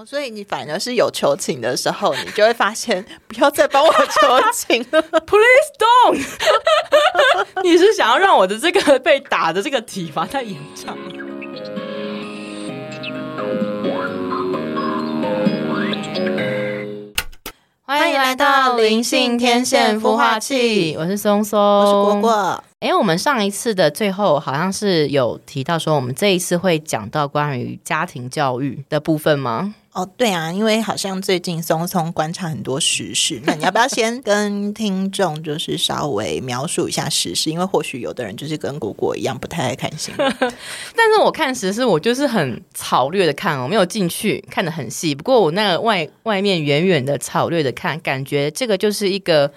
哦，所以你反而是有求情的时候，你就会发现不要再帮我求情了。Please don't！你是想要让我的这个被打的这个体罚太延长了？欢迎来到灵性天线孵化器，我是松松，我是果。果，哎，我们上一次的最后好像是有提到说，我们这一次会讲到关于家庭教育的部分吗？哦，对啊，因为好像最近松松观察很多时事，那你要不要先 跟听众就是稍微描述一下时事？因为或许有的人就是跟果果一样不太爱看新闻。但是我看时事，我就是很草略的看，我没有进去看的很细。不过我那个外外面远远的草略的看，感觉这个就是一个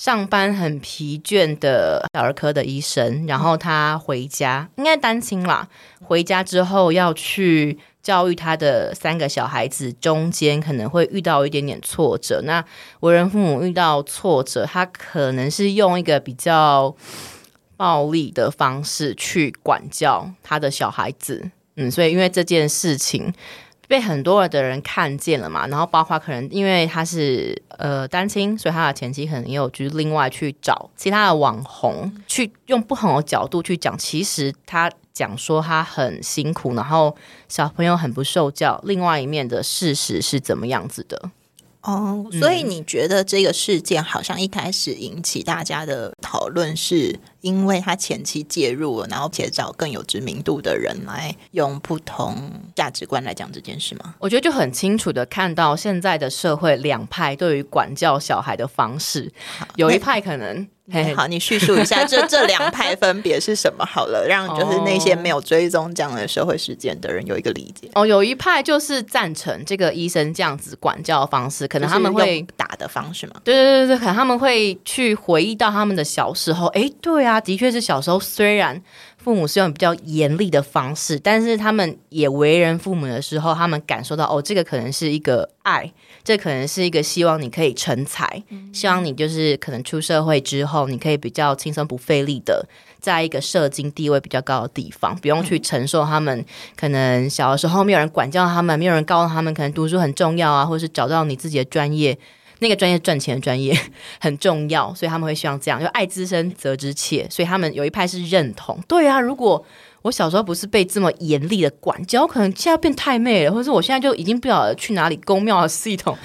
上班很疲倦的小儿科的医生，然后他回家，应该单亲啦，回家之后要去。教育他的三个小孩子，中间可能会遇到一点点挫折。那为人父母遇到挫折，他可能是用一个比较暴力的方式去管教他的小孩子，嗯，所以因为这件事情被很多的人看见了嘛，然后包括可能因为他是呃单亲，所以他的前妻可能也有就是另外去找其他的网红，去用不同的角度去讲，其实他讲说他很辛苦，然后小朋友很不受教，另外一面的事实是怎么样子的？哦，所以你觉得这个事件好像一开始引起大家的讨论，是因为他前期介入了，然后且找更有知名度的人来用不同价值观来讲这件事吗？我觉得就很清楚的看到现在的社会两派对于管教小孩的方式，有一派可能。好，你叙述一下这 这两派分别是什么好了，让就是那些没有追踪这样的社会事件的人有一个理解。哦，有一派就是赞成这个医生这样子管教的方式，可能他们会就是打的方式嘛？对对对对，可能他们会去回忆到他们的小时候。哎，对啊，的确是小时候，虽然父母是用比较严厉的方式，但是他们也为人父母的时候，他们感受到哦，这个可能是一个爱，这可能是一个希望你可以成才，希望你就是可能出社会之后，你可以比较轻松不费力的，在一个社经地位比较高的地方，不用去承受他们可能小的时候没有人管教他们，没有人告诉他们可能读书很重要啊，或者是找到你自己的专业。那个专业赚钱的专业 很重要，所以他们会希望这样，就爱之深责之切。所以他们有一派是认同，对啊，如果我小时候不是被这么严厉的管教，我可能现在变太妹了，或者是我现在就已经不晓得去哪里公庙的系统，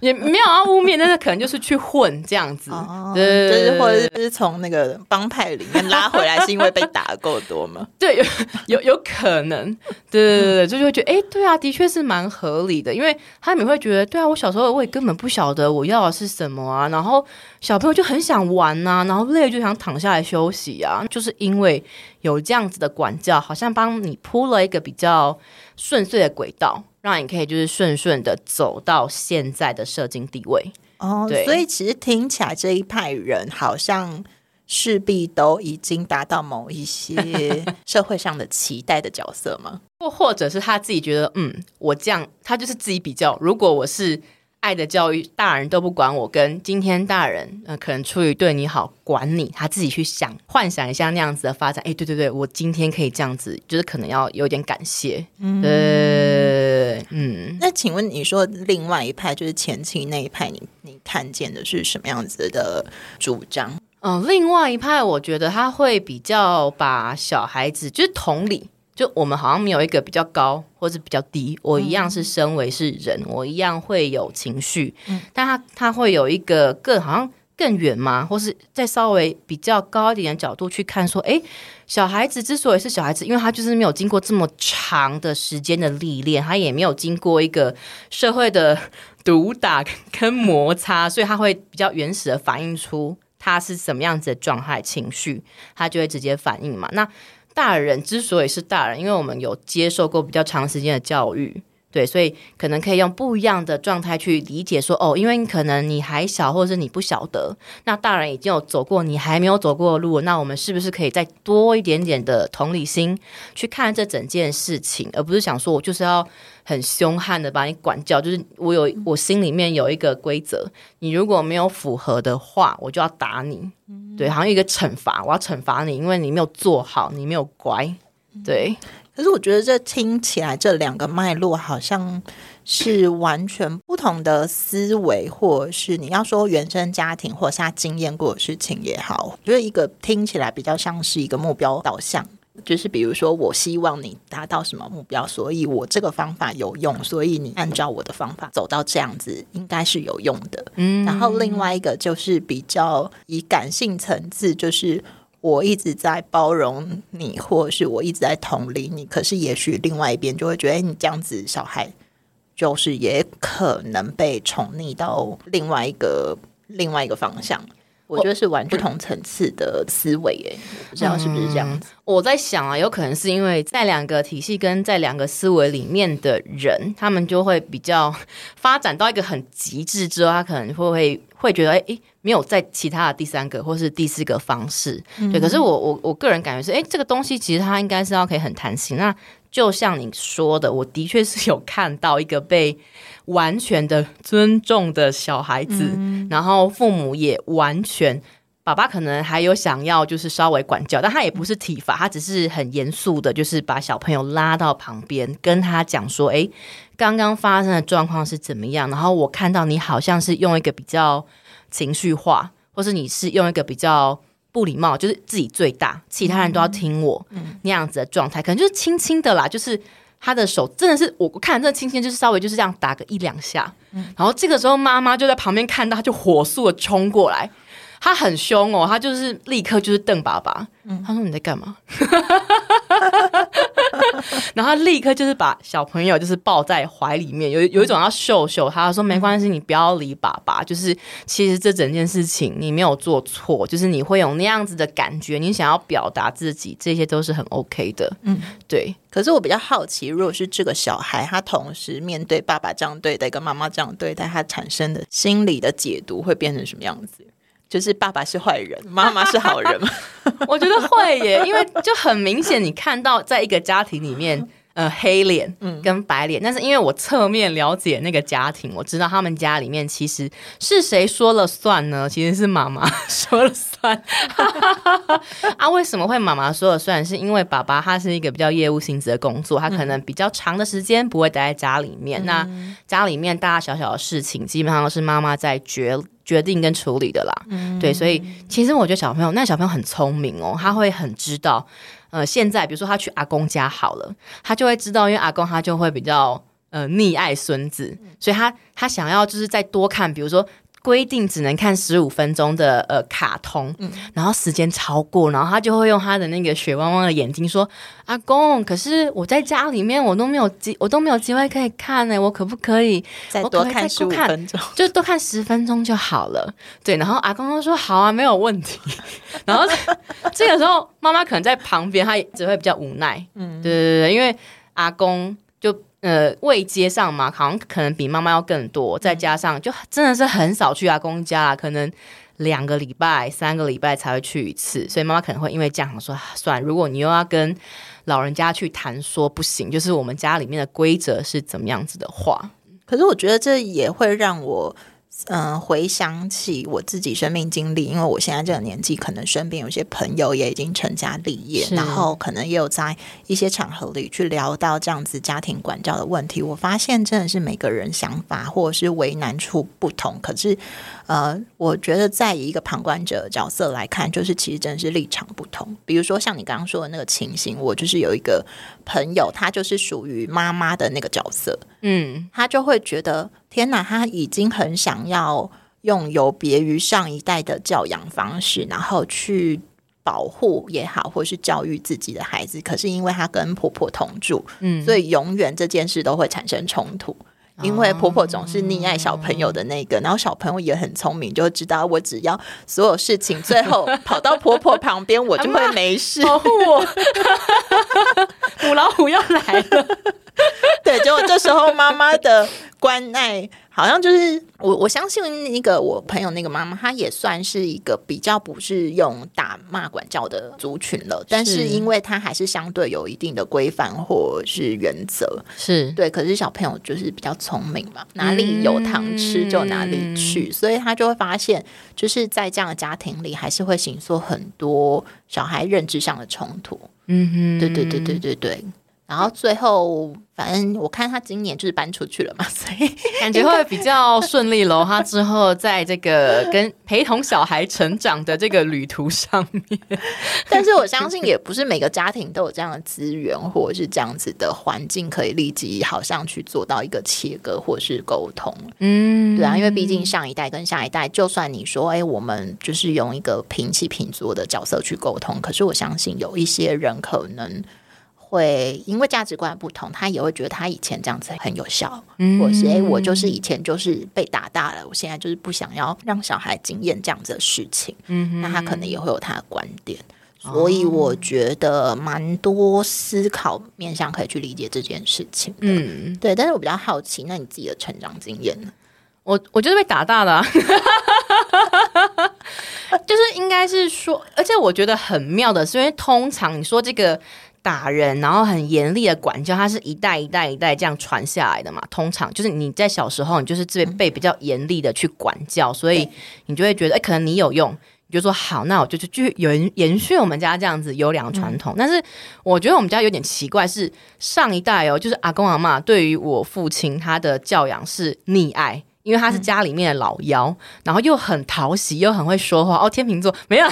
也没有啊污蔑，但是可能就是去混这样子，哦，对就是或者是从那个帮派里面拉回来，是因为被打的够多吗？对，有有有可能，对对对对，就就会觉得，哎，对啊，的确是蛮合理的，因为他们会觉得，对啊，我小时候我也根本不晓得我要的是什么啊，然后小朋友就很想玩呐、然后累了就想躺下来休息啊，就是因为有这样子的管教，好像帮你铺了一个比较顺遂的轨道，让你可以就是顺顺的走到现在的社经地位。哦，对所以其实听起来这一派人好像势必都已经达到某一些 社会上的期待的角色吗？或或者是他自己觉得，嗯，我这样，他就是自己比较。如果我是爱的教育，大人都不管我，跟今天大人，呃，可能出于对你好，管你，他自己去想幻想一下那样子的发展。哎，对对对，我今天可以这样子，就是可能要有点感谢。嗯，对，嗯，那请问你说另外一派就是前期那一派你，你看见的是什么样子的主张？嗯，另外一派，我觉得他会比较把小孩子，就是同理，就我们好像没有一个比较高或是比较低，我一样是身为是人，我一样会有情绪，但他他会有一个更好像更远嘛，或是再稍微比较高一点的角度去看，说，诶，小孩子之所以是小孩子，因为他就是没有经过这么长的时间的历练，他也没有经过一个社会的 毒打跟摩擦，所以他会比较原始的反映出他是什么样子的状态、情绪，他就会直接反应嘛。那大人之所以是大人，因为我们有接受过比较长时间的教育。对，所以可能可以用不一样的状态去理解说，哦，因为可能你还小，或者是你不晓得，那大人已经有走过你还没有走过的路，那我们是不是可以再多一点点的同理心去看这整件事情，而不是想说我就是要很凶悍的把你管教，就是我有我心里面有一个规则，你如果没有符合的话，我就要打你，对，好像一个惩罚，我要惩罚你，因为你没有做好，你没有乖，对。可是我觉得这听起来这两个脉络好像是完全不同的思维，或是你要说原生家庭或是他经验过的事情也好，我觉得一个听起来比较像是一个目标导向。就是比如说，我希望你达到什么目标，所以我这个方法有用，所以你按照我的方法走到这样子，应该是有用的。嗯，然后另外一个就是比较以感性层次，就是我一直在包容你，或者是我一直在同理你，可是也许另外一边就会觉得，你这样子小孩就是也可能被宠溺到另外一个另外一个方向。我觉得是完不同层次的思维，哎，不知道是不是这样子。我在想啊，有可能是因为在两个体系跟在两个思维里面的人，他们就会比较 发展到一个很极致之后，他可能会会会觉得，哎哎，没有在其他的第三个或是第四个方式。对，可是我我我个人感觉是，哎，这个东西其实它应该是要可以很弹性。那就像你说的，我的确是有看到一个被。完全的尊重的小孩子，然后父母也完全，爸爸可能还有想要就是稍微管教，但他也不是体罚，他只是很严肃的，就是把小朋友拉到旁边，跟他讲说：“哎，刚刚发生的状况是怎么样？然后我看到你好像是用一个比较情绪化，或是你是用一个比较不礼貌，就是自己最大，其他人都要听我那样子的状态，可能就是轻轻的啦，就是。”他的手真的是我看真的轻轻，就是稍微就是这样打个一两下，然后这个时候妈妈就在旁边看到，他就火速的冲过来，他很凶哦，他就是立刻就是瞪爸爸，他说你在干嘛？然后他立刻就是把小朋友就是抱在怀里面，有有一种要秀秀。他说没关系，你不要理爸爸。就是其实这整件事情你没有做错，就是你会有那样子的感觉，你想要表达自己，这些都是很 OK 的。嗯，对。可是我比较好奇，如果是这个小孩，他同时面对爸爸这样对待，跟妈妈这样对待，他产生的心理的解读会变成什么样子？就是爸爸是坏人，妈妈是好人。我觉得会耶，因为就很明显，你看到在一个家庭里面，呃，黑脸跟白脸。但是因为我侧面了解那个家庭，我知道他们家里面其实是谁说了算呢？其实是妈妈 说了算。啊，为什么会妈妈说了算？是因为爸爸他是一个比较业务性质的工作，他可能比较长的时间不会待在家里面。那家里面大大小小的事情，基本上都是妈妈在决。决定跟处理的啦，对，所以其实我觉得小朋友，那小朋友很聪明哦，他会很知道，呃，现在比如说他去阿公家好了，他就会知道，因为阿公他就会比较呃溺爱孙子，所以他他想要就是再多看，比如说。规定只能看十五分钟的呃卡通，然后时间超过，然后他就会用他的那个血汪汪的眼睛说：“阿公，可是我在家里面我都没有机，我都没有机会可以看呢，我可不可以再多看十五分钟？就多看十分钟就好了。”对，然后阿公说：“好啊，没有问题。”然后 这个时候妈妈可能在旁边，她只会比较无奈。嗯，对对对，因为阿公。呃，未接上嘛，好像可能比妈妈要更多，再加上就真的是很少去阿公家，可能两个礼拜、三个礼拜才会去一次，所以妈妈可能会因为这样说，算，如果你又要跟老人家去谈说不行，就是我们家里面的规则是怎么样子的话，可是我觉得这也会让我。嗯，回想起我自己生命经历，因为我现在这个年纪，可能身边有些朋友也已经成家立业，然后可能也有在一些场合里去聊到这样子家庭管教的问题。我发现真的是每个人想法或者是为难处不同，可是。呃，我觉得在一个旁观者角色来看，就是其实真的是立场不同。比如说像你刚刚说的那个情形，我就是有一个朋友，他就是属于妈妈的那个角色，嗯，他就会觉得天哪，他已经很想要用有别于上一代的教养方式，然后去保护也好，或是教育自己的孩子。可是因为他跟婆婆同住，嗯，所以永远这件事都会产生冲突。因为婆婆总是溺爱小朋友的那个，然后小朋友也很聪明，就知道我只要所有事情最后跑到婆婆旁边，我就会没事，保护我。母老虎要来了，对，结果这时候妈妈的关爱。好像就是我我相信那个我朋友那个妈妈，她也算是一个比较不是用打骂管教的族群了，但是因为她还是相对有一定的规范或是原则，是对。可是小朋友就是比较聪明嘛，哪里有糖吃就哪里去，所以他就会发现，就是在这样的家庭里，还是会形塑很多小孩认知上的冲突。嗯哼，对对对对对对。然后最后，反正我看他今年就是搬出去了嘛，所以感觉会比较顺利喽。他之后在这个跟陪同小孩成长的这个旅途上面，但是我相信也不是每个家庭都有这样的资源或者是这样子的环境，可以立即好像去做到一个切割或是沟通。嗯，对啊，因为毕竟上一代跟下一代，就算你说哎，我们就是用一个平起平坐的角色去沟通，可是我相信有一些人可能。会因为价值观不同，他也会觉得他以前这样子很有效，嗯或者是哎，我就是以前就是被打大了，我现在就是不想要让小孩经验这样子的事情。嗯，那他可能也会有他的观点，所以我觉得蛮多思考面向可以去理解这件事情。嗯，对。但是我比较好奇，那你自己的成长经验呢？我我就是被打大的，就是应该是说，而且我觉得很妙的是，因为通常你说这个。打人，然后很严厉的管教，它是一代一代一代这样传下来的嘛。通常就是你在小时候，你就是被被比较严厉的去管教，所以你就会觉得，哎，可能你有用，你就说好，那我就去继续延延续我们家这样子优良传统。但是我觉得我们家有点奇怪，是上一代哦，就是阿公阿妈对于我父亲他的教养是溺爱。因为他是家里面的老幺，然后又很讨喜，又很会说话。哦，天秤座没有，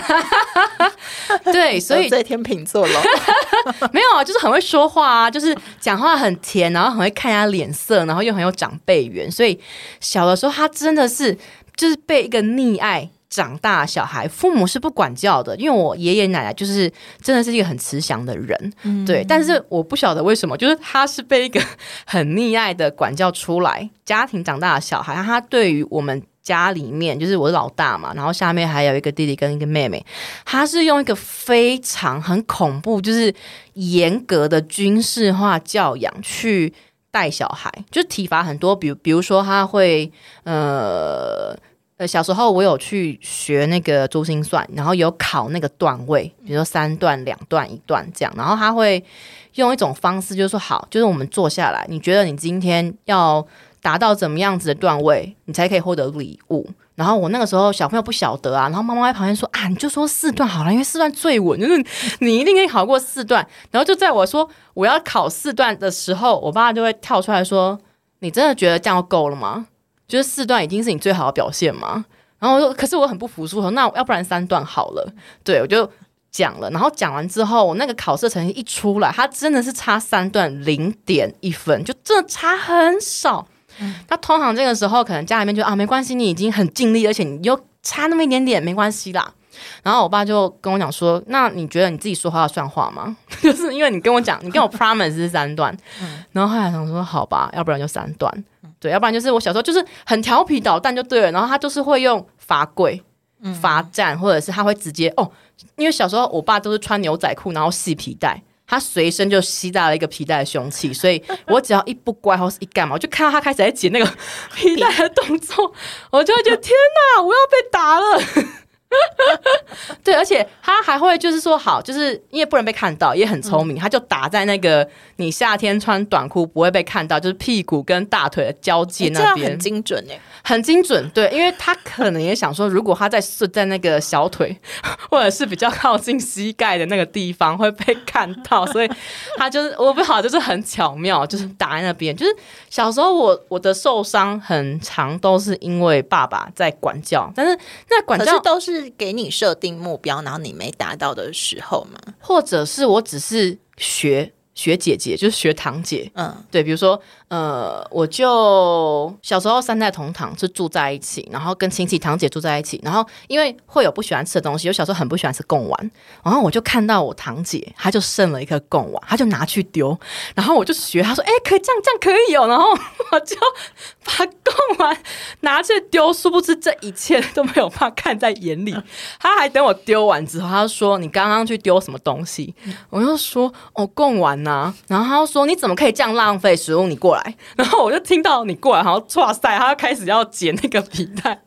对，所以在天秤座了，没有啊，就是很会说话啊，就是讲话很甜，然后很会看人家脸色，然后又很有长辈缘。所以小的时候，他真的是就是被一个溺爱。长大小孩，父母是不管教的，因为我爷爷奶奶就是真的是一个很慈祥的人，对。但是我不晓得为什么，就是他是被一个很溺爱的管教出来，家庭长大的小孩，他对于我们家里面，就是我老大嘛，然后下面还有一个弟弟跟一个妹妹，他是用一个非常很恐怖，就是严格的军事化教养去带小孩，就体罚很多，比如比如说他会呃。小时候我有去学那个珠心算，然后有考那个段位，比如说三段、两段、一段这样。然后他会用一种方式，就是说好，就是我们坐下来，你觉得你今天要达到怎么样子的段位，你才可以获得礼物。然后我那个时候小朋友不晓得啊，然后妈妈在旁边说啊，你就说四段好了，因为四段最稳，就是你一定可以考过四段。然后就在我说我要考四段的时候，我爸就会跳出来说：“你真的觉得这样够了吗？”就是四段已经是你最好的表现吗？然后我说，可是我很不服输，说那要不然三段好了。对我就讲了，然后讲完之后，我那个考试成绩一出来，他真的是差三段零点一分，就真的差很少。他通常这个时候可能家里面就啊没关系，你已经很尽力，而且你又差那么一点点，没关系啦。然后我爸就跟我讲说：“那你觉得你自己说话算话吗？就是因为你跟我讲，你跟我 promise 是三段。然后后来想说，好吧，要不然就三段。”对，要不然就是我小时候就是很调皮捣蛋就对了，然后他就是会用罚跪、罚站，或者是他会直接哦，因为小时候我爸都是穿牛仔裤，然后系皮带，他随身就携带了一个皮带的凶器，所以我只要一不乖或是一干嘛，我就看到他开始在解那个 皮带的动作，我就会觉得天哪，我要被打了。对，而且他还会就是说好，就是因为不能被看到，也很聪明，他就打在那个你夏天穿短裤不会被看到，就是屁股跟大腿的交界那边，很精准哎，很精准。对，因为他可能也想说，如果他在是在那个小腿 或者是比较靠近膝盖的那个地方会被看到，所以他就是我不好，就是很巧妙，就是打在那边。就是小时候我我的受伤很长都是因为爸爸在管教，但是那管教都是。给你设定目标，然后你没达到的时候嘛，或者是我只是学学姐姐，就是学堂姐，嗯，对，比如说。呃，我就小时候三代同堂是住在一起，然后跟亲戚堂姐住在一起，然后因为会有不喜欢吃的东西，我小时候很不喜欢吃贡丸，然后我就看到我堂姐，她就剩了一颗贡丸，她就拿去丢，然后我就学她说，哎，可以这样，这样可以哦，然后 我就把贡丸拿去丢，殊不知这一切都没有办法看在眼里，他还等我丢完之后，他说你刚刚去丢什么东西？我就说哦，贡丸呐，然后他说你怎么可以这样浪费食物？你过来。然后我就听到你过来，好像哇塞，他开始要捡那个皮带，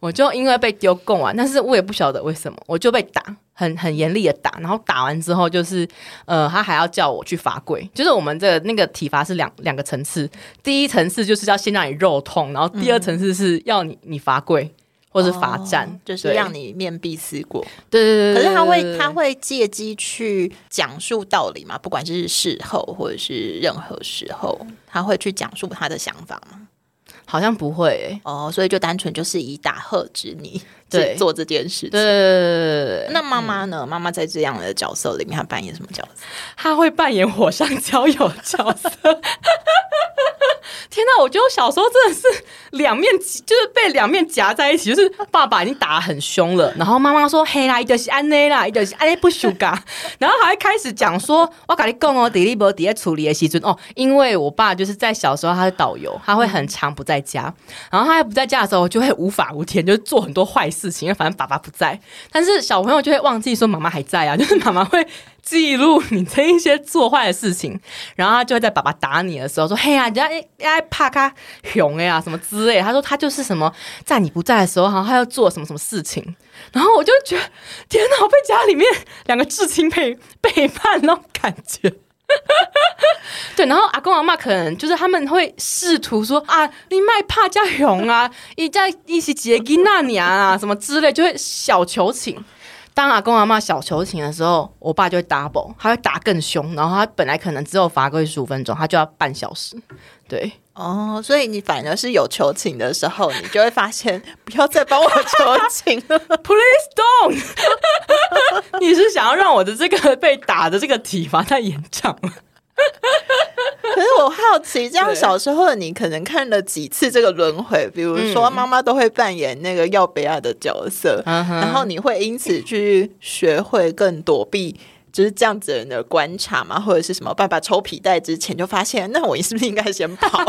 我就因为被丢供完，但是我也不晓得为什么，我就被打，很很严厉的打。然后打完之后，就是呃，他还要叫我去罚跪，就是我们这那个体罚是两两个层次，第一层次就是要先让你肉痛，然后第二层次是要你你罚跪。或是罚站，哦就是让你面壁思过。对对对对。可是他会他会借机去讲述道理嘛？不管是事后或者是任何时候，他会去讲述他的想法吗？好像不会、欸，哦，所以就单纯就是以打喝止你对做这件事情。对对对对对对，那妈妈呢？妈妈在这样的角色里面，她扮演什么角色？她会扮演火上浇油角色。我觉得我小时候真的是两面，就是被两面夹在一起。就是爸爸已经打很凶了，然后妈妈说：“嘿啦，伊就是安内啦，伊就是安内不输噶。”然后还开始讲说：“我跟你讲哦，迪丽伯迪在处理的时阵哦，因为我爸就是在小时候他是导游，他会很长不在家，然后他不在家的时候，就会无法无天，就做很多坏事情，因为反正爸爸不在。但是小朋友就会忘记说妈妈还在啊，就是妈妈会记录你这一些做坏的事情，然后他就会在爸爸打你的时候说：“嘿呀、人家人家怕他熊呀什么之类。”他说他就是什么在你不在的时候，好像他要做什么什么事情，然后我就觉得天哪，我被家里面两个至亲背 背叛那种感觉。对，然后阿公阿妈可能就是他们会试图说啊，你卖怕加熊啊，一在一起结金那娘啊，什么之类，就会小求情。当阿公阿妈小求情的时候，我爸就会 double，他会打更凶，然后他本来可能只有罚跪十五分钟，他就要半小时。对，哦，所以你反而是有求情的时候，你就会发现不要再帮我求情了。Please don't！你是想要让我的这个被打的这个体罚太延长了？可是我好奇，这样小时候的你可能看了几次这个轮回？比如说，妈妈都会扮演那个要贝亚的角色，嗯然后你会因此去学会更躲避。就是这样子的人的观察嘛，或者是什么？爸爸抽皮带之前就发现，那我是不是应该先跑？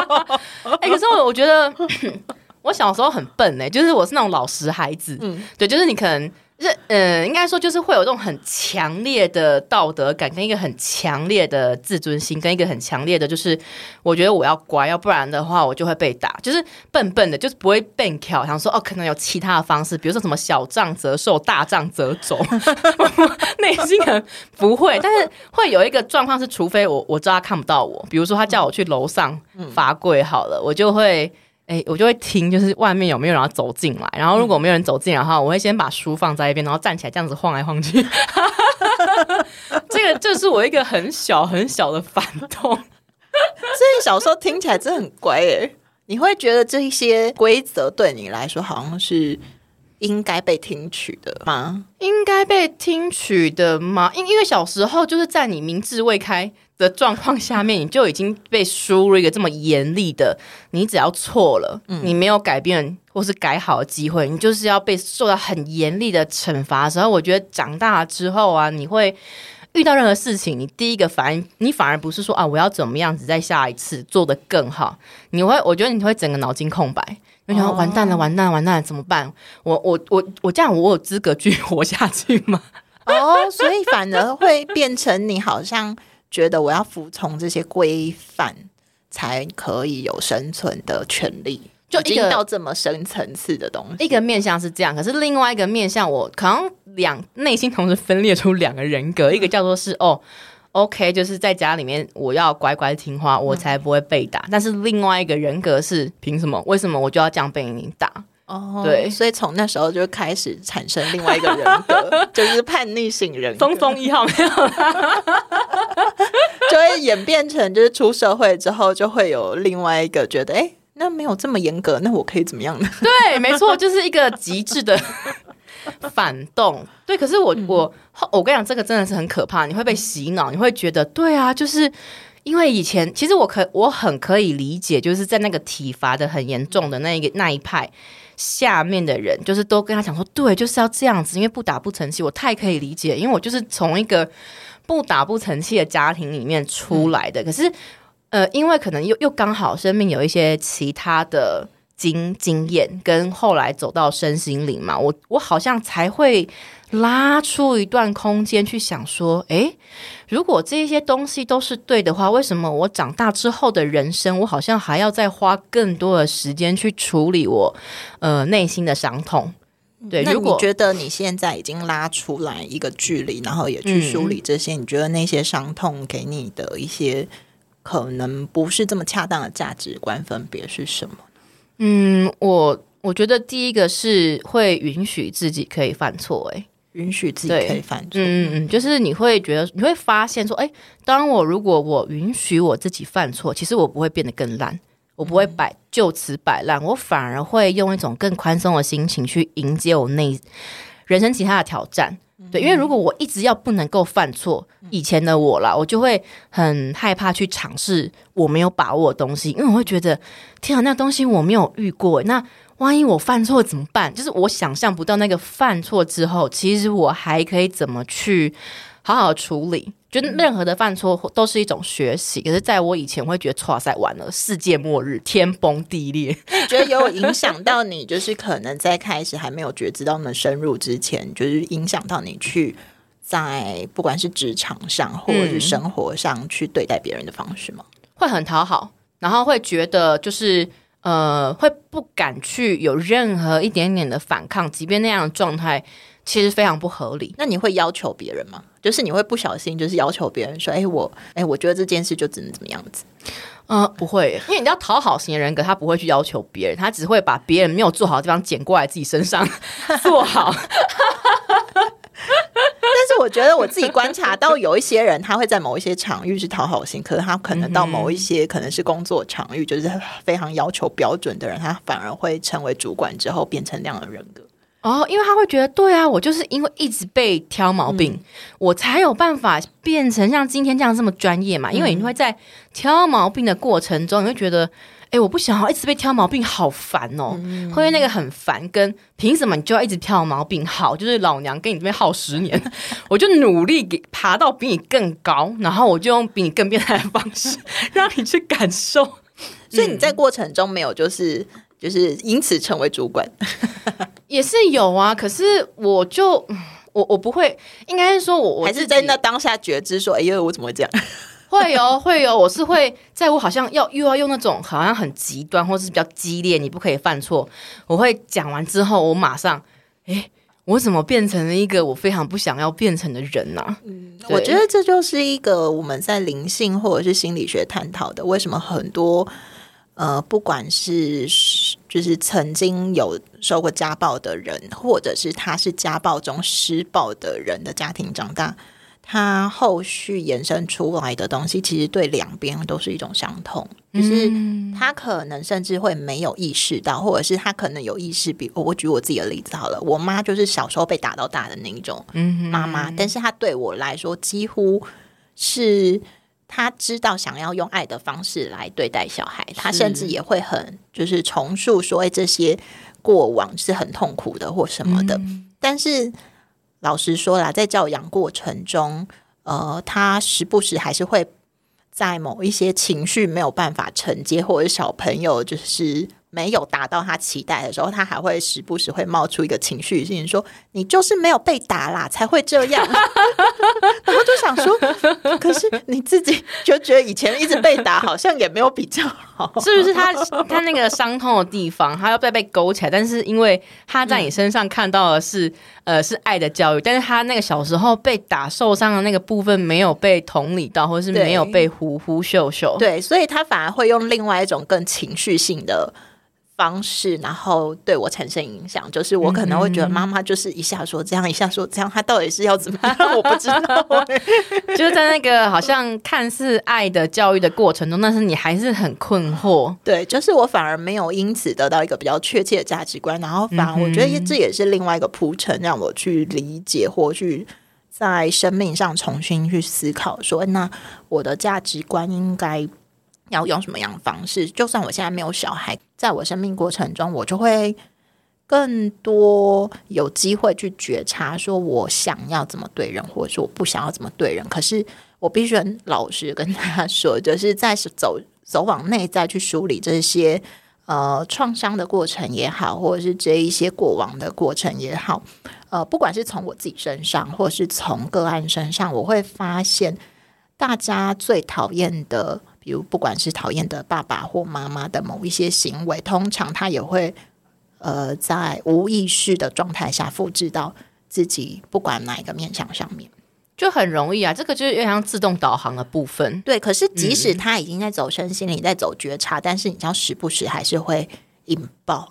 哎、可是我我觉得 我小时候很笨哎、就是我是那种老实孩子，嗯对，就是你可能。就是呃，应该说就是会有这种很强烈的道德感，跟一个很强烈的自尊心，跟一个很强烈的，就是我觉得我要乖，要不然的话我就会被打。就是笨笨的，就是不会变巧，想说哦，可能有其他的方式，比如说什么小杖则受，大杖则走。内心可能不会，但是会有一个状况是，除非我我知道他看不到我，比如说他叫我去楼上罚跪好了，我就会。哎、我就会听，就是外面有没有人要走进来，然后如果没有人走进来的话，我会先把书放在一边，然后站起来这样子晃来晃去。这个就是我一个很小很小的反动。所以小时候听起来真的很乖诶。你会觉得这一些规则对你来说好像是应该被听取的吗？应该被听取的吗？因因为小时候就是在你明智未开的状况下面，你就已经被输入一个这么严厉的，你只要错了，你没有改变或是改好的机会，你就是要被受到很严厉的惩罚的时候，我觉得长大之后啊，你会。遇到任何事情，你第一个反应，你反而不是说啊，我要怎么样子在下一次做得更好，你会，我觉得你会整个脑筋空白，你会想说完蛋了，完蛋了，完蛋了，怎么办？我我我我这样，我有资格继续活下去吗？哦，所以反而会变成你好像觉得我要服从这些规范才可以有生存的权利，就一个已经到这么深层次的东西。一个面向是这样，可是另外一个面向，我可能两内心同时分裂出两个人格，一个叫做是哦。OK，就是在家里面我要乖乖听话，我才不会被打。但是另外一个人格是凭什么？为什么我就要这样被你打？哦，对所以从那时候就开始产生另外一个人格，就是叛逆型人格，松松一号没有啦，就会演变成就是出社会之后就会有另外一个觉得，哎、那没有这么严格，那我可以怎么样呢？对，没错，就是一个极致的 反动。对，可是我我我跟你讲，这个真的是很可怕，你会被洗脑，你会觉得对啊，就是。因为以前其实我可我很可以理解，就是在那个体罚的很严重的那一个那一派下面的人，就是都跟他讲说，对，就是要这样子，因为不打不成器，我太可以理解，因为我就是从一个不打不成器的家庭里面出来的。可是呃，因为可能又又刚好生命有一些其他的经经验，跟后来走到身心灵嘛，我我好像才会拉出一段空间去想说，诶，如果这些东西都是对的话，为什么我长大之后的人生，我好像还要再花更多的时间去处理我呃内心的伤痛？对，那如果你觉得你现在已经拉出来一个距离，然后也去梳理这些，你觉得那些伤痛给你的一些可能不是这么恰当的价值观分别是什么？嗯，我我觉得第一个是会允许自己可以犯错、欸，允许自己可以犯错。嗯嗯嗯，就是你会觉得，你会发现说，哎，当我如果我允许我自己犯错，其实我不会变得更烂，我不会摆就此摆烂，我反而会用一种更宽松的心情去迎接我内人生其他的挑战。对，因为如果我一直要不能够犯错，以前的我啦，我就会很害怕去尝试我没有把握的东西，因为我会觉得，天啊，那东西我没有遇过，那万一我犯错怎么办？就是我想象不到那个犯错之后，其实我还可以怎么去好好处理。就任何的犯错都是一种学习，可是在我以前会觉得，哇塞，完了，世界末日，天崩地裂。觉得有影响到你，就是可能在开始还没有觉知到那么深入之前，就是影响到你去在不管是职场上或者是生活上去对待别人的方式吗？会很讨好，然后会觉得就是呃，会不敢去有任何一点点的反抗，即便那样的状态其实非常不合理。那你会要求别人吗？就是你会不小心就是要求别人说，哎、我哎、我觉得这件事就只能怎么样子。嗯，不会，因为你知道讨好型的人格，他不会去要求别人，他只会把别人没有做好的地方捡过来自己身上 做好。但是我觉得我自己观察到，有一些人他会在某一些场域是讨好型，可是他可能到某一些 可能是工作场域，就是非常要求标准的人，他反而会成为主管之后变成那样的人格。哦，因为他会觉得，对啊，我就是因为一直被挑毛病，我才有办法变成像今天这样这么专业嘛。因为你会在挑毛病的过程中，你会觉得，哎，我不想要一直被挑毛病，好烦哦，会那个很烦。跟凭什么你就要一直挑毛病？好，就是老娘跟你这边耗十年，我就努力给爬到比你更高，然后我就用比你更变态的方式 让你去感受。所以你在过程中没有就是就是因此成为主管，也是有啊，可是我就嗯我我不会，应该是说我我还是在那当下觉知说，哎呦，我怎么会这样？会有会有，我是会在我好像要又要用那种好像很极端或是比较激烈，你不可以犯错。我会讲完之后，我马上，诶，我怎么变成了一个我非常不想要变成的人呢、啊？对我觉得这就是一个我们在灵性或者是心理学探讨的，为什么很多呃，不管是就是曾经有受过家暴的人，或者是他是家暴中施暴的人的家庭长大，他后续延伸出来的东西，其实对两边都是一种伤痛，就是他可能甚至会没有意识到，或者是他可能有意识。比如我举我自己的例子好了，我妈就是小时候被打到大的那一种妈妈，但是她对我来说几乎是。她知道想要用爱的方式来对待小孩，他甚至也会很就是重塑说，哎，这些过往是很痛苦的或什么的。但是老实说啦，在教养过程中，呃，他时不时还是会在某一些情绪没有办法承接，或者小朋友就是没有达到他期待的时候，他还会时不时会冒出一个情绪性说：“你就是没有被打啦，才会这样。” 然后就想说，可是你自己就觉得以前一直被打，好像也没有比较好，是不是他 他那个伤痛的地方，他要再被勾起来？但是因为他在你身上看到的是、呃是爱的教育，但是他那个小时候被打受伤的那个部分没有被同理到，或是没有被呼呼秀秀。对，所以他反而会用另外一种更情绪性的方式，然后对我产生影响。就是我可能会觉得妈妈就是一下说这样，一下说这样，她到底是要怎么样？我不知道、就是在那个好像看似爱的教育的过程中，但是你还是很困惑。对，就是我反而没有因此得到一个比较确切的价值观，然后反而我觉得这也是另外一个铺陈，让我去理解或去在生命上重新去思考说，那我的价值观应该要用什么样的方式？就算我现在没有小孩，在我生命过程中，我就会更多有机会去觉察，说我想要怎么对人，或者说我不想要怎么对人。可是我必须老实跟他说，就是在走走往内在去梳理这些呃创伤的过程也好，或者是这一些过往的过程也好，呃，不管是从我自己身上，或者是从个案身上，我会发现大家最讨厌的。比如，不管是讨厌的爸爸或妈妈的某一些行为，通常他也会呃在无意识的状态下复制到自己不管哪一个面向上面。就很容易啊，这个就是有点像自动导航的部分。对，可是即使他已经在走身心灵，在走觉察，但是你要时不时还是会引爆。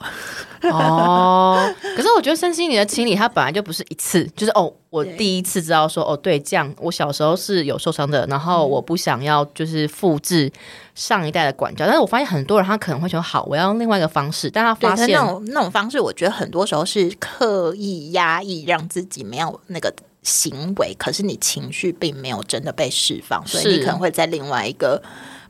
哦，可是我觉得身心灵的清理，它本来就不是一次，就是哦，我第一次知道说，哦，对，这样我小时候是有受伤的，然后我不想要就是复制上一代的管教，但是我发现很多人他可能会说，好，我要用另外一个方式，但他，发现那种那种方式，我觉得很多时候是刻意压抑，让自己没有那个行为，可是你情绪并没有真的被释放，所以你可能会在另外一个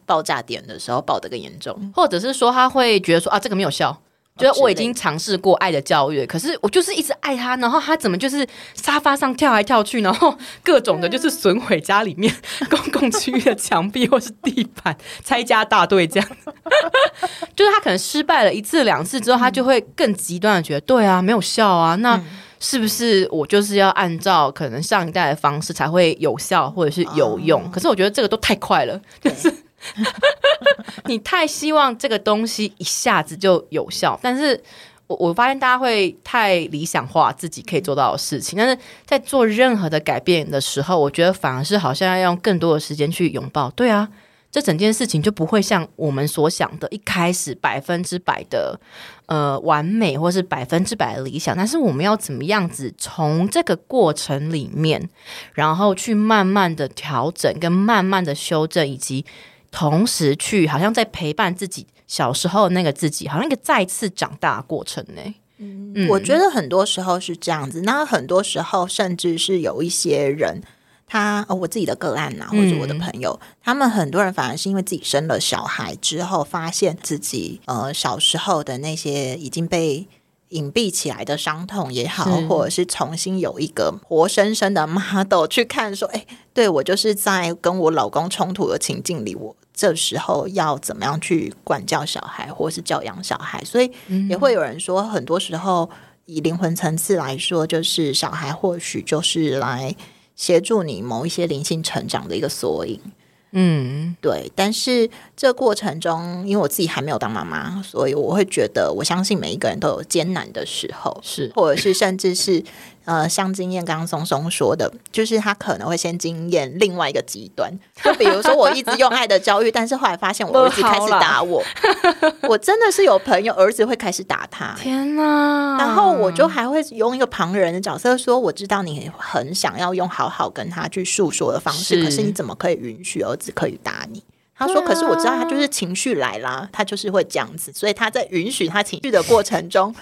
爆炸点的时候爆得更严重。或者是说他会觉得说啊，这个没有效。觉得我已经尝试过爱的教育，可是我就是一直爱他，然后他怎么就是沙发上跳来跳去，然后各种的就是损毁家里面 公共区域的墙壁或是地板，拆家大队这样。就是他可能失败了一次两次之后，他就会更极端的觉得，对啊，没有效啊，那是不是我就是要按照可能上一代的方式才会有效或者是有用？可是我觉得这个都太快了，就是。你太希望这个东西一下子就有效，但是我我发现大家会太理想化自己可以做到的事情，但是在做任何的改变的时候，我觉得反而是好像要用更多的时间去拥抱。对啊，这整件事情就不会像我们所想的，一开始百分之百的呃完美，或是百分之百的理想。但是我们要怎么样子从这个过程里面，然后去慢慢的调整，跟慢慢的修正，以及。同时去，好像在陪伴自己小时候那个自己，好像一个再次长大的过程呢。嗯，我觉得很多时候是这样子。那很多时候，甚至是有一些人，他、哦、我自己的个案呐、或者我的朋友，他们很多人反而是因为自己生了小孩之后，发现自己呃小时候的那些已经被。隐蔽起来的伤痛也好，或者是重新有一个活生生的 model 去看，说，哎，对我就是在跟我老公冲突的情境里，我这时候要怎么样去管教小孩，或是教养小孩，所以也会有人说，很多时候以灵魂层次来说，就是小孩或许就是来协助你某一些灵性成长的一个缩影。嗯，对，但是这过程中，因为我自己还没有当妈妈，所以我会觉得，我相信每一个人都有艰难的时候，是。或者是甚至是呃，像经验刚刚松松说的，就是他可能会先经验另外一个极端，就比如说我一直用爱的教育，但是后来发现我儿子开始打我，我真的是有朋友儿子会开始打他。天哪！然后我就还会用一个旁人的角色说：“我知道你很想要用好好跟他去诉说的方式，是可是你怎么可以允许儿子可以打你？”他说：“对啊可是我知道他就是情绪来啦，他就是会这样子，所以他在允许他情绪的过程中，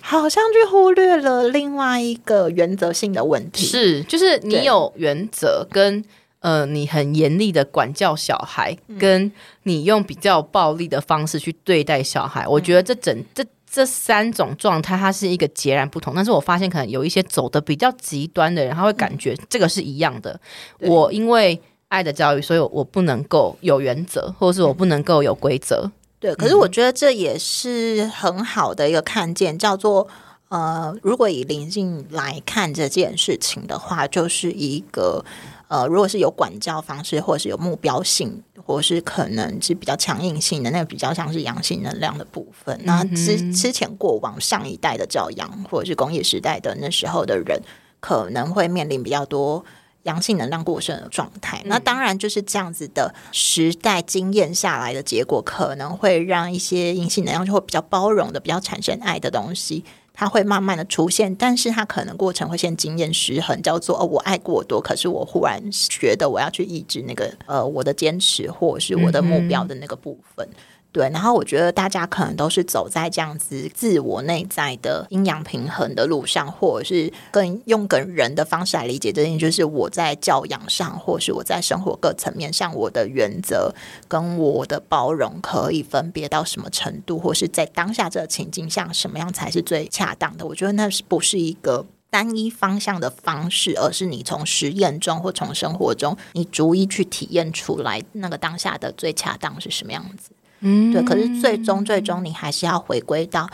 好像去忽略了另外一个原则性的问题。是，就是你有原则跟。呃，你很严厉的管教小孩，跟你用比较暴力的方式去对待小孩，我觉得这整这这三种状态，它是一个截然不同。但是我发现，可能有一些走的比较极端的人，他会感觉这个是一样的。对我因为爱的教育，所以我不能够有原则，或者是我不能够有规则。对，可是我觉得这也是很好的一个看见，叫做呃，如果以灵性来看这件事情的话，就是一个呃，如果是有管教方式，或者是有目标性，或是可能是比较强硬性的，那个比较像是阳性能量的部分。那之之前过往上一代的教养，或者是工业时代的那时候的人，可能会面临比较多。阳性能量过剩的状态，那当然就是这样子的时代经验下来的结果，可能会让一些阴性能量就会比较包容的、比较产生爱的东西，它会慢慢的出现，但是它可能过程会先经验失衡，叫做哦，我爱过多，可是我忽然觉得我要去抑制那个呃我的坚持或者是我的目标的那个部分。对，然后我觉得大家可能都是走在这样子自我内在的阴阳平衡的路上，或者是更用更人的方式来理解这件，就是我在教养上，或是我在生活各层面上，我的原则跟我的包容可以分别到什么程度，或是在当下这个情境下，什么样才是最恰当的？我觉得那是不是一个。单一方向的方式，而是你从实验中或从生活中，你逐一去体验出来那个当下的最恰当是什么样子。嗯，对，可是最终最终你还是要回归到。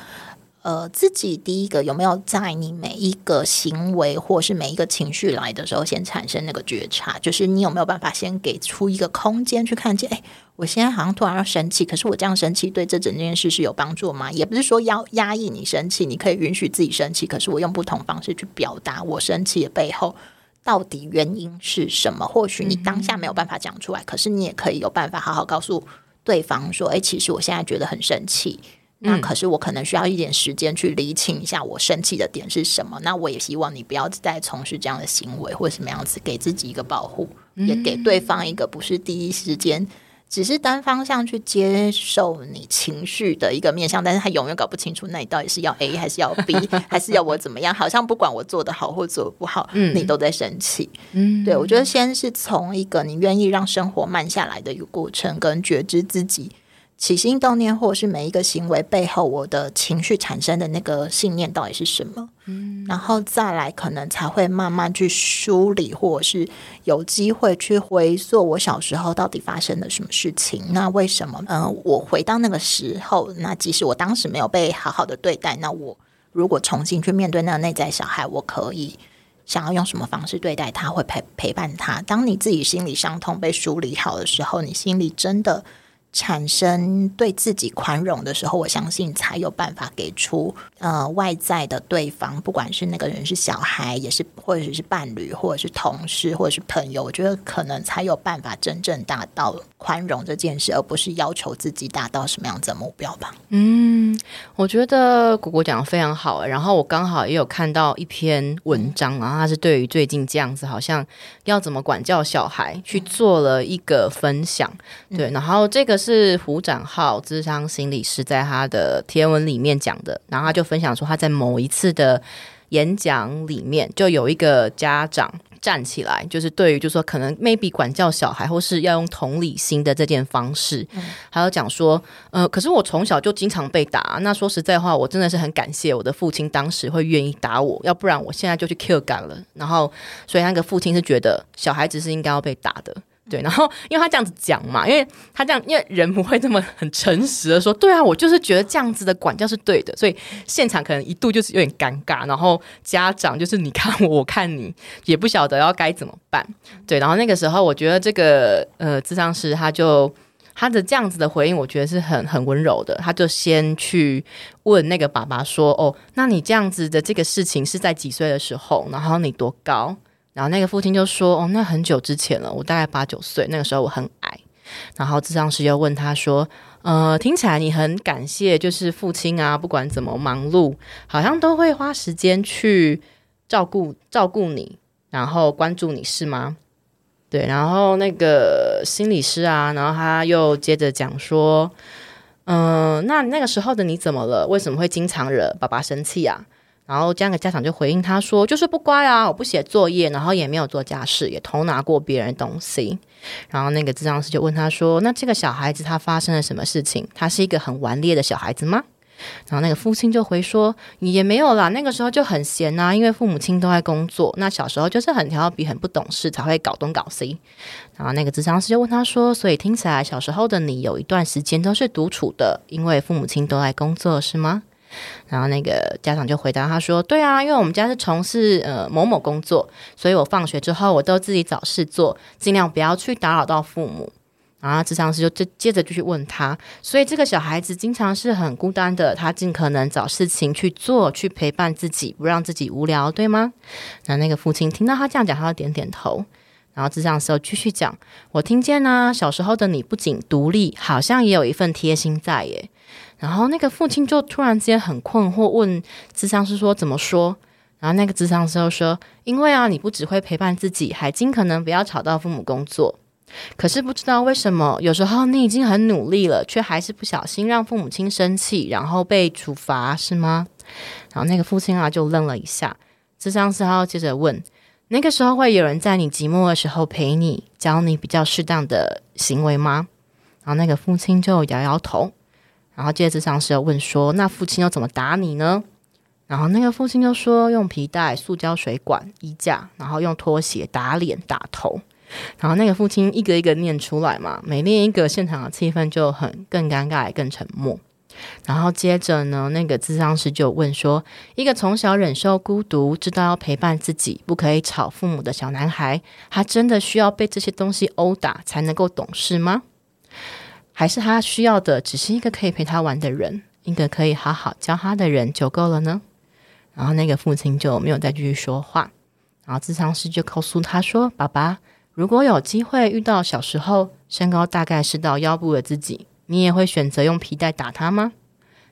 呃，自己第一个有没有在你每一个行为或是每一个情绪来的时候，先产生那个觉察？就是你有没有办法先给出一个空间去看见？哎，我现在好像突然要生气，可是我这样生气对这整件事是有帮助吗？也不是说要压抑你生气，你可以允许自己生气，可是我用不同方式去表达我生气的背后到底原因是什么？或许你当下没有办法讲出来，可是你也可以有办法好好告诉对方说：“哎，其实我现在觉得很生气。”那可是我可能需要一点时间去理清一下我生气的点是什么。那我也希望你不要再从事这样的行为或者什么样子，给自己一个保护，也给对方一个不是第一时间。只是单方向去接受你情绪的一个面向，但是他永远搞不清楚，那你到底是要 A 还是要 B，还是要我怎么样？好像不管我做的好或做的不好，你都在生气。嗯，对我觉得先是从一个你愿意让生活慢下来的一个过程，跟觉知自己。起心动念，或者是每一个行为背后，我的情绪产生的那个信念到底是什么？嗯，然后再来，可能才会慢慢去梳理，或者是有机会去回溯我小时候到底发生了什么事情。那为什么？嗯，我回到那个时候，那即使我当时没有被好好的对待，那我如果重新去面对那个内在小孩，我可以想要用什么方式对待他，会陪陪伴他。当你自己心理伤痛被梳理好的时候，你心里真的。产生对自己宽容的时候，我相信才有办法给出呃外在的对方，不管是那个人是小孩，也是或者是伴侣，或者是同事，或者是朋友，我觉得可能才有办法真正达到宽容这件事，而不是要求自己达到什么样子的目标吧。嗯，我觉得果果讲的非常好。然后我刚好也有看到一篇文章，然后他是对于最近这样子，好像要怎么管教小孩去做了一个分享。对，然后这个。是胡展浩智商心理师在他的贴文里面讲的，然后他就分享说他在某一次的演讲里面，就有一个家长站起来，就是对于就说可能 maybe 管教小孩或是要用同理心的这件方式，还有讲说，呃，可是我从小就经常被打，那说实在话，我真的是很感谢我的父亲当时会愿意打我，要不然我现在就去 kill 感了。然后，所以那个父亲是觉得小孩子是应该要被打的。对，然后因为他这样子讲嘛，因为他这样，因为人不会这么很诚实的说，对啊，我就是觉得这样子的管教是对的，所以现场可能一度就是有点尴尬，然后家长就是你看我，我看你，也不晓得要该怎么办。对，然后那个时候我觉得这个呃，智商师他就他的这样子的回应，我觉得是很很温柔的，他就先去问那个爸爸说，哦，那你这样子的这个事情是在几岁的时候，然后你多高？然后那个父亲就说：“哦，那很久之前了，我大概八九岁，那个时候我很矮。”然后智障师又问他说：“呃，听起来你很感谢，就是父亲啊，不管怎么忙碌，好像都会花时间去照顾照顾你，然后关注你是吗？”对，然后那个心理师啊，然后他又接着讲说：“嗯，那那个时候的你怎么了？为什么会经常惹爸爸生气啊？”然后这样的家长就回应他说：“就是不乖啊，我不写作业，然后也没有做家事，也偷拿过别人东西。”然后那个智障师就问他说：“那这个小孩子他发生了什么事情？他是一个很顽劣的小孩子吗？”然后那个父亲就回说：“也没有啦，那个时候就很闲啊，因为父母亲都在工作。那小时候就是很调皮、很不懂事，才会搞东搞西。”然后那个智商师就问他说：“所以听起来小时候的你有一段时间都是独处的，因为父母亲都在工作，是吗？”然后那个家长就回答他说：“对啊，因为我们家是从事呃某某工作，所以我放学之后我都自己找事做，尽量不要去打扰到父母。”然后智商师就接接着继续问他：“所以这个小孩子经常是很孤单的，他尽可能找事情去做，去陪伴自己，不让自己无聊，对吗？”那那个父亲听到他这样讲，他就点点头。然后智障师又继续讲：“我听见呢，小时候的你不仅独立，好像也有一份贴心在耶。”然后那个父亲就突然之间很困惑，问智商师说：“怎么说？”然后那个智商师又说：“因为啊，你不只会陪伴自己，还尽可能不要吵到父母工作。可是不知道为什么，有时候你已经很努力了，却还是不小心让父母亲生气，然后被处罚，是吗？”然后那个父亲啊就愣了一下。智商师要接着问：“那个时候会有人在你寂寞的时候陪你，教你比较适当的行为吗？”然后那个父亲就摇摇头。然后接着上师又问说：“那父亲又怎么打你呢？”然后那个父亲就说：“用皮带、塑胶水管、衣架，然后用拖鞋打脸、打头。”然后那个父亲一个一个念出来嘛，每念一个，现场的气氛就很更尴尬、更沉默。然后接着呢，那个智商师就问说：“一个从小忍受孤独、知道要陪伴自己、不可以吵父母的小男孩，他真的需要被这些东西殴打才能够懂事吗？”还是他需要的只是一个可以陪他玩的人，一个可以好好教他的人就够了呢？然后那个父亲就没有再继续说话。然后智商师就告诉他说：“爸爸，如果有机会遇到小时候身高大概是到腰部的自己，你也会选择用皮带打他吗？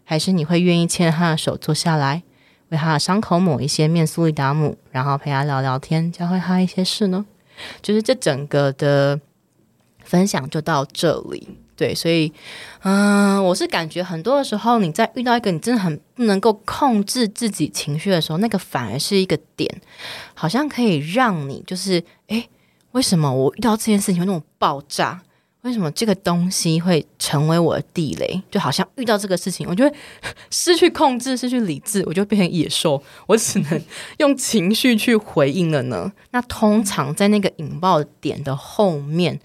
还是你会愿意牵他的手坐下来，为他的伤口抹一些面苏利达姆，然后陪他聊聊天，教会他一些事呢？就是这整个的分享就到这里。对，所以，嗯，我是感觉很多的时候，你在遇到一个你真的很不能够控制自己情绪的时候，那个反而是一个点，好像可以让你就是，诶，为什么我遇到这件事情会那种爆炸？为什么这个东西会成为我的地雷？就好像遇到这个事情，我就会 失去控制，失去理智，我就变成野兽，我只能 用情绪去回应了呢。那通常在那个引爆点的后面，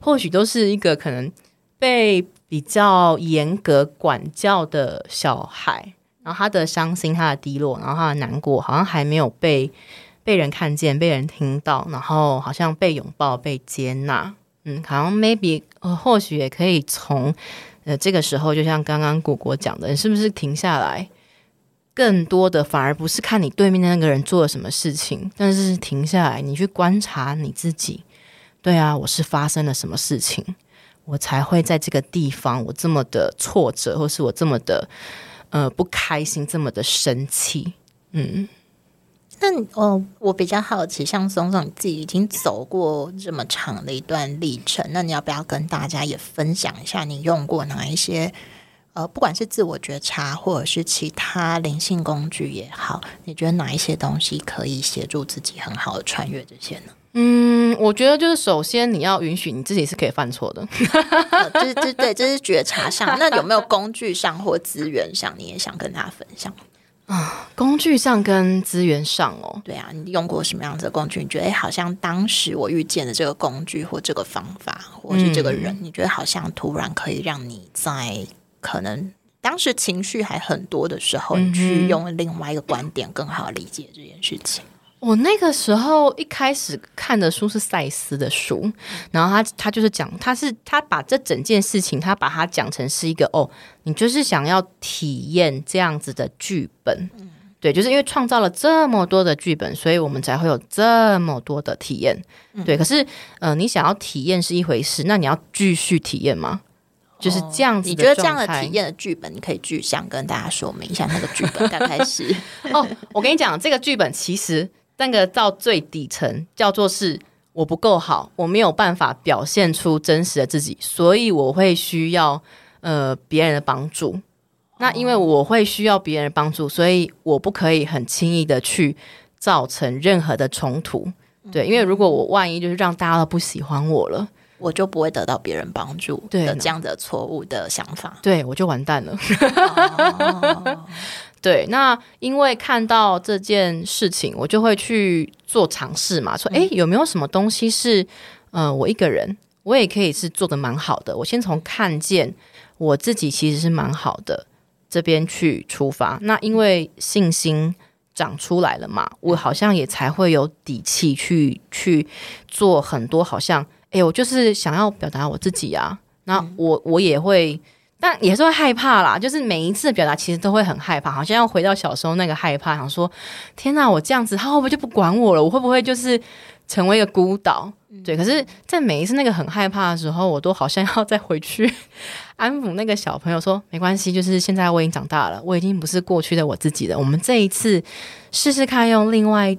或许都是一个可能。被比较严格管教的小孩，然后他的伤心、他的低落，然后他的难过，好像还没有被被人看见、被人听到，然后好像被拥抱、被接纳。嗯，好像 maybe，或许也可以从呃这个时候，就像刚刚果果讲的，你是不是停下来？更多的反而不是看你对面的那个人做了什么事情，但是停下来，你去观察你自己。对啊，我是发生了什么事情？我才会在这个地方，我这么的挫折，或是我这么的呃不开心，这么的生气。嗯，那哦，我比较好奇，像松松你自己已经走过这么长的一段历程，那你要不要跟大家也分享一下，你用过哪一些呃，不管是自我觉察，或者是其他灵性工具也好，你觉得哪一些东西可以协助自己很好的穿越这些呢？嗯，我觉得就是首先你要允许你自己是可以犯错的，这这对这是觉察上。那有没有工具上或资源上，你也想跟大家分享 啊？工具上跟资源上哦，对啊，你用过什么样子的工具？你觉得哎，好像当时我遇见的这个工具或这个方法，或是这个人，你觉得好像突然可以让你在可能当时情绪还很多的时候，你去用另外一个观点更好理解这件事情。我那个时候一开始看的书是赛斯的书，然后他他就是讲，他是他把这整件事情，他把它讲成是一个哦，你就是想要体验这样子的剧本，对，就是因为创造了这么多的剧本，所以我们才会有这么多的体验，对。可是呃，你想要体验是一回事，那你要继续体验吗？就是这样子？你觉得这样的体验的剧本，你可以具象跟大家说明一下那个剧本刚开始？哦，我跟你讲，这个剧本其实。那个到最底层叫做是我不够好，我没有办法表现出真实的自己，所以我会需要呃别人的帮助。那因为我会需要别人的帮助，所以我不可以很轻易的去造成任何的冲突。对，因为如果我万一就是让大家都不喜欢我了，我就不会得到别人帮助的这样的错误的想法，对我就完蛋了。对，那因为看到这件事情，我就会去做尝试嘛，说，哎，有没有什么东西是，呃，我一个人我也可以是做的蛮好的。我先从看见我自己其实是蛮好的这边去出发，那因为信心长出来了嘛，我好像也才会有底气去去做很多，好像，哎，我就是想要表达我自己啊，那我我也会。但也是会害怕啦，就是每一次表达其实都会很害怕，好像要回到小时候那个害怕，想说天哪，我这样子他会不会就不管我了？我会不会就是成为一个孤岛？对，可是，在每一次那个很害怕的时候，我都好像要再回去 安抚那个小朋友，说没关系，就是现在我已经长大了，我已经不是过去的我自己了。我们这一次试试看用另外。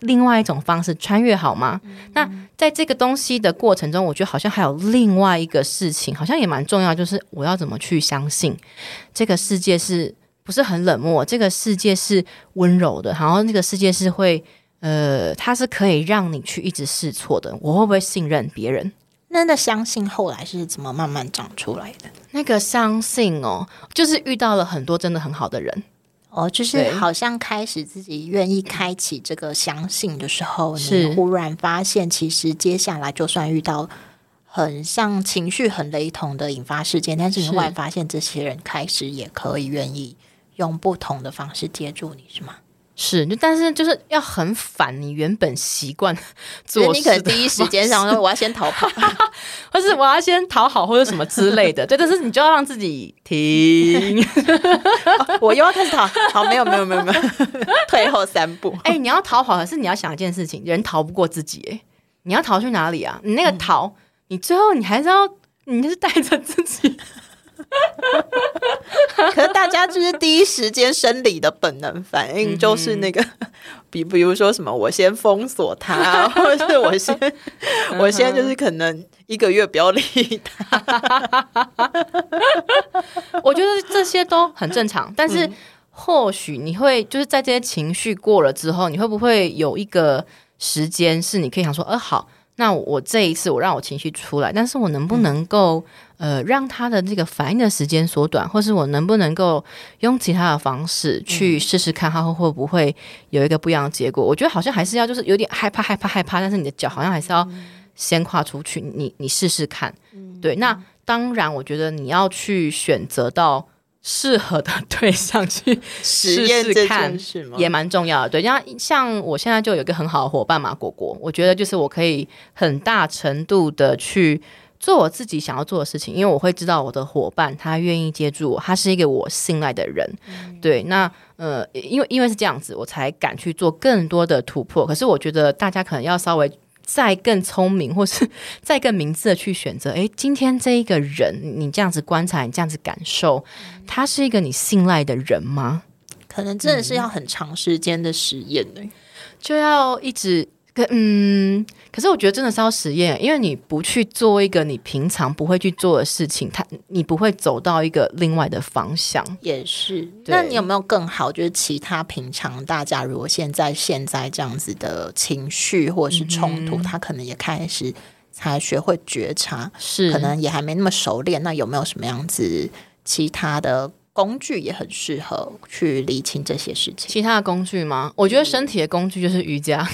另外一种方式穿越好吗？那在这个东西的过程中，我觉得好像还有另外一个事情，好像也蛮重要，就是我要怎么去相信这个世界是不是很冷漠？这个世界是温柔的，然后那个世界是会呃，它是可以让你去一直试错的。我会不会信任别人？那那相信后来是怎么慢慢长出来的？那个相信哦，就是遇到了很多真的很好的人。哦，就是好像开始自己愿意开启这个相信的时候，你忽然发现，其实接下来就算遇到很像情绪很雷同的引发事件，但是你忽然发现，这些人开始也可以愿意用不同的方式接住你，是吗？是，但是就是要很反你原本习惯 做事，你可能第一时间想说我要先逃跑，或是我要先讨好或者什么之类的。对，但是你就要让自己停，我又要开始逃。好，没有没有没有没有，退后三步。哎，你要逃跑，可是你要想一件事情，人逃不过自己。哎，你要逃去哪里啊？你那个逃，你最后你还是要，你就是带着自己。可是大家就是第一时间生理的本能反应，就是那个，比比如说什么，我先封锁他，或者是我先，我先就是可能一个月不要理他。我觉得这些都很正常，但是或许你会就是在这些情绪过了之后，你会不会有一个时间是你可以想说，呃，好。那我这一次我让我情绪出来，但是我能不能够呃让他的这个反应的时间缩短，或是我能不能够用其他的方式去试试看，他会会不会有一个不一样的结果？我觉得好像还是要就是有点害怕害怕害怕，但是你的脚好像还是要先跨出去，你你试试看。对，那当然，我觉得你要去选择到。适合的对象去试试看，也蛮重要的。对，像像我现在就有一个很好的伙伴嘛，果果，我觉得就是我可以很大程度的去做我自己想要做的事情，因为我会知道我的伙伴他愿意接住我，他是一个我信赖的人。对，那呃，因为因为是这样子，我才敢去做更多的突破。可是我觉得大家可能要稍微。再更聪明，或是再更明智的去选择。哎，今天这一个人，你这样子观察，你这样子感受，他是一个你信赖的人吗？可能真的是要很长时间的实验呢，就要一直。跟嗯，可是我觉得真的是要实验，因为你不去做一个你平常不会去做的事情，他你不会走到一个另外的方向。也是，那你有没有更好？就是其他平常大家如果现在现在这样子的情绪或者是冲突，他可能也开始才学会觉察，是可能也还没那么熟练。那有没有什么样子其他的？工具也很适合去理清这些事情。其他的工具吗？我觉得身体的工具就是瑜伽，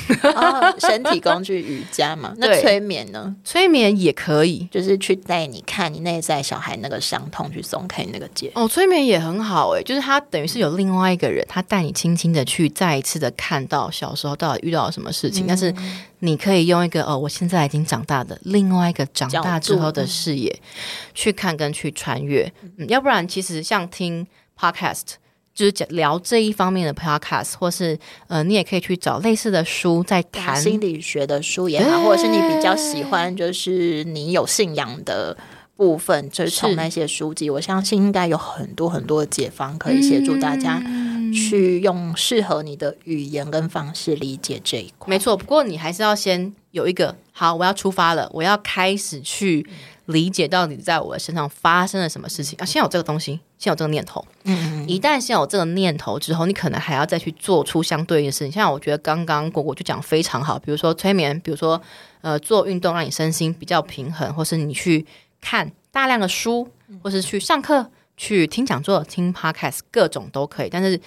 身体工具瑜伽嘛。那催眠呢？催眠也可以，就是去带你看你内在小孩那个伤痛，去松开那个结。哦，催眠也很好哎，就是他等于是有另外一个人，他带你轻轻的去再一次的看到小时候到底遇到了什么事情，但是你可以用一个哦，我现在已经长大的另外一个长大之后的视野去看跟去穿越。嗯，要不然其实像听。Podcast 就是讲聊这一方面的 Podcast，或是呃，你也可以去找类似的书在谈心理学的书也好，或者是你比较喜欢，就是你有信仰的部分，就是从那些书籍，我相信应该有很多很多的解方可以协助大家去用适合你的语言跟方式理解这一块。没错，不过你还是要先有一个好，我要出发了，我要开始去。理解到底在我身上发生了什么事情啊？先有这个东西，先有这个念头。嗯，一旦先有这个念头之后，你可能还要再去做出相对应的事情。像我觉得刚刚果果就讲非常好，比如说催眠，比如说呃做运动，让你身心比较平衡，或是你去看大量的书，或是去上课、去听讲座、听 podcast，各种都可以。但是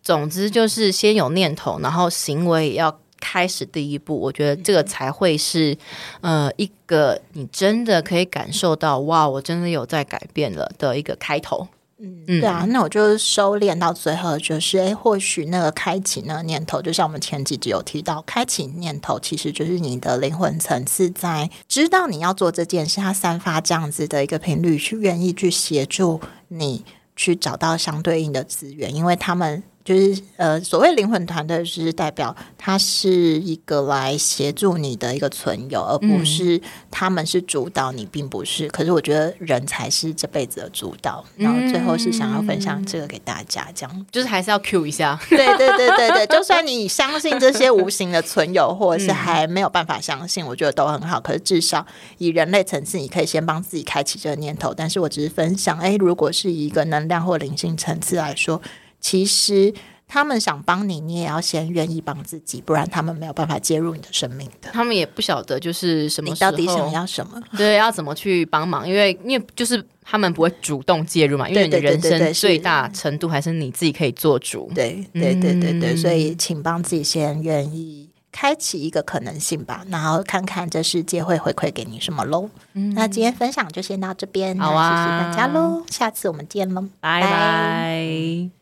总之就是先有念头，然后行为也要。开始第一步，我觉得这个才会是，呃，一个你真的可以感受到，哇，我真的有在改变了的一个开头。嗯，对啊，那我就收敛到最后，就是，哎，或许那个开启那个念头，就像我们前几集有提到，开启念头其实就是你的灵魂层次在知道你要做这件事，它散发这样子的一个频率，去愿意去协助你去找到相对应的资源，因为他们。就是呃，所谓灵魂团队，是代表他是一个来协助你的一个存有，而不是他们是主导你，并不是。可是我觉得人才是这辈子的主导。然后最后是想要分享这个给大家，这样就是还是要 Q 一下。对对对对对，就算你相信这些无形的存有，或者是还没有办法相信，我觉得都很好。可是至少以人类层次，你可以先帮自己开启这个念头。但是我只是分享，哎，如果是一个能量或灵性层次来说。其实他们想帮你，你也要先愿意帮自己，不然他们没有办法介入你的生命的。他们也不晓得就是什么，你到底想要什么？对，要怎么去帮忙？因为因为就是他们不会主动介入嘛，因为你的人生最大程度还是你自己可以做主。对对对对对，所以请帮自己先愿意开启一个可能性吧，然后看看这世界会回馈给你什么喽。那今天分享就先到这边，好啊，谢谢大家喽，下次我们见喽，拜拜。